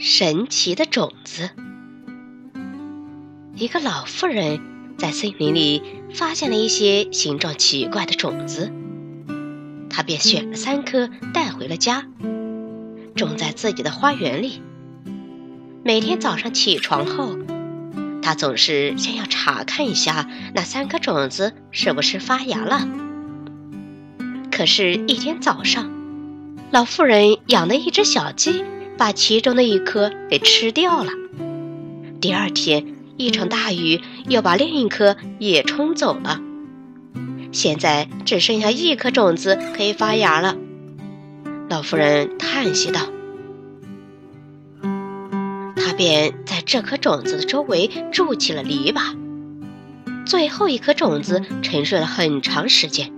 神奇的种子。一个老妇人在森林里发现了一些形状奇怪的种子，她便选了三颗带回了家，种在自己的花园里。每天早上起床后，她总是先要查看一下那三颗种子是不是发芽了。可是，一天早上，老妇人养的一只小鸡。把其中的一颗给吃掉了。第二天，一场大雨又把另一颗也冲走了。现在只剩下一颗种子可以发芽了。老妇人叹息道：“他便在这颗种子的周围筑起了篱笆。最后一颗种子沉睡了很长时间，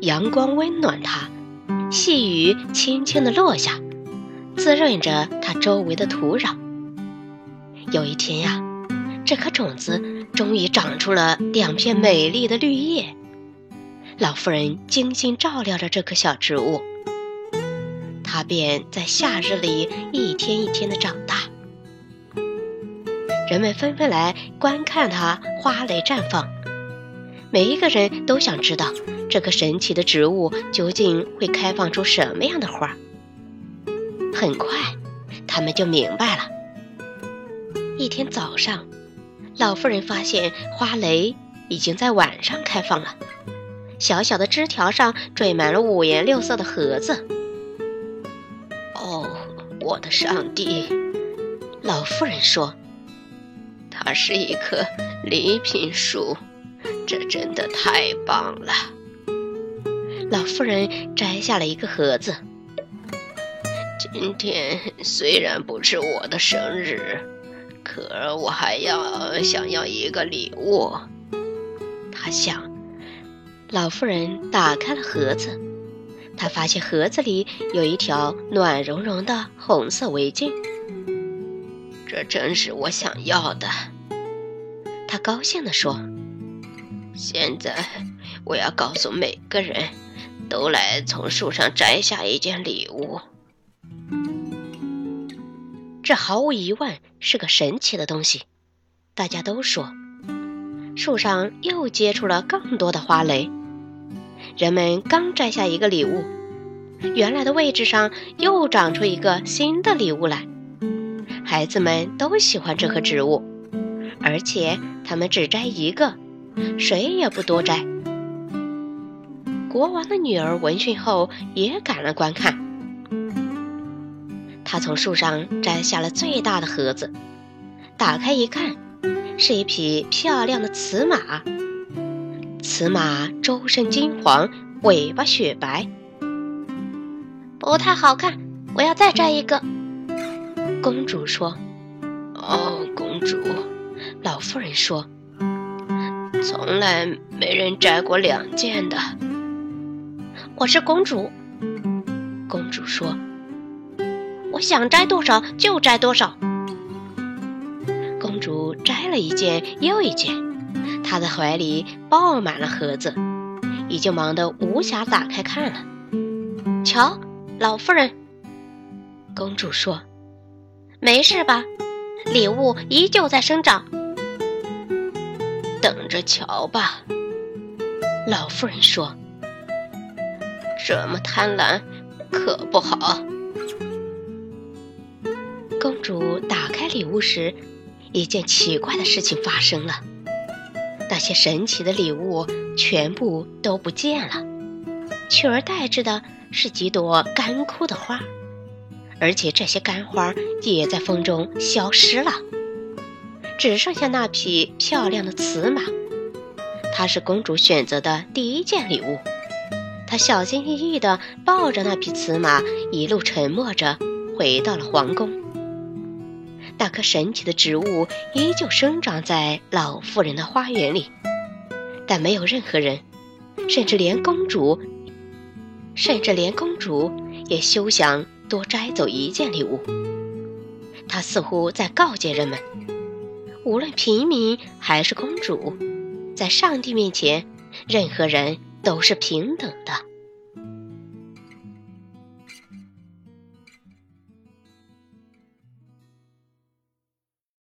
阳光温暖它，细雨轻轻地落下。”滋润着它周围的土壤。有一天呀，这颗种子终于长出了两片美丽的绿叶。老妇人精心照料着这棵小植物，它便在夏日里一天一天的长大。人们纷纷来观看它花蕾绽放，每一个人都想知道这棵神奇的植物究竟会开放出什么样的花。很快，他们就明白了。一天早上，老妇人发现花蕾已经在晚上开放了，小小的枝条上缀满了五颜六色的盒子。哦，我的上帝！老妇人说：“它是一棵礼品树，这真的太棒了。”老妇人摘下了一个盒子。今天虽然不是我的生日，可我还要想要一个礼物。他想，老妇人打开了盒子，她发现盒子里有一条暖融融的红色围巾。这正是我想要的，他高兴地说。现在我要告诉每个人都来从树上摘下一件礼物。这毫无疑问是个神奇的东西，大家都说。树上又结出了更多的花蕾，人们刚摘下一个礼物，原来的位置上又长出一个新的礼物来。孩子们都喜欢这棵植物，而且他们只摘一个，谁也不多摘。国王的女儿闻讯后也赶来观看。他从树上摘下了最大的盒子，打开一看，是一匹漂亮的雌马。雌马周身金黄，尾巴雪白，不太好看。我要再摘一个。公主说：“哦，公主。”老妇人说：“从来没人摘过两件的。”我是公主。公主说。我想摘多少就摘多少。公主摘了一件又一件，她的怀里抱满了盒子，已经忙得无暇打开看了。瞧，老妇人，公主说：“没事吧？礼物依旧在生长。”等着瞧吧，老妇人说：“这么贪婪可不好。”公主打开礼物时，一件奇怪的事情发生了：那些神奇的礼物全部都不见了，取而代之的是几朵干枯的花，而且这些干花也在风中消失了。只剩下那匹漂亮的雌马，它是公主选择的第一件礼物。她小心翼翼地抱着那匹雌马，一路沉默着回到了皇宫。那棵神奇的植物依旧生长在老妇人的花园里，但没有任何人，甚至连公主，甚至连公主也休想多摘走一件礼物。她似乎在告诫人们：无论平民还是公主，在上帝面前，任何人都是平等的。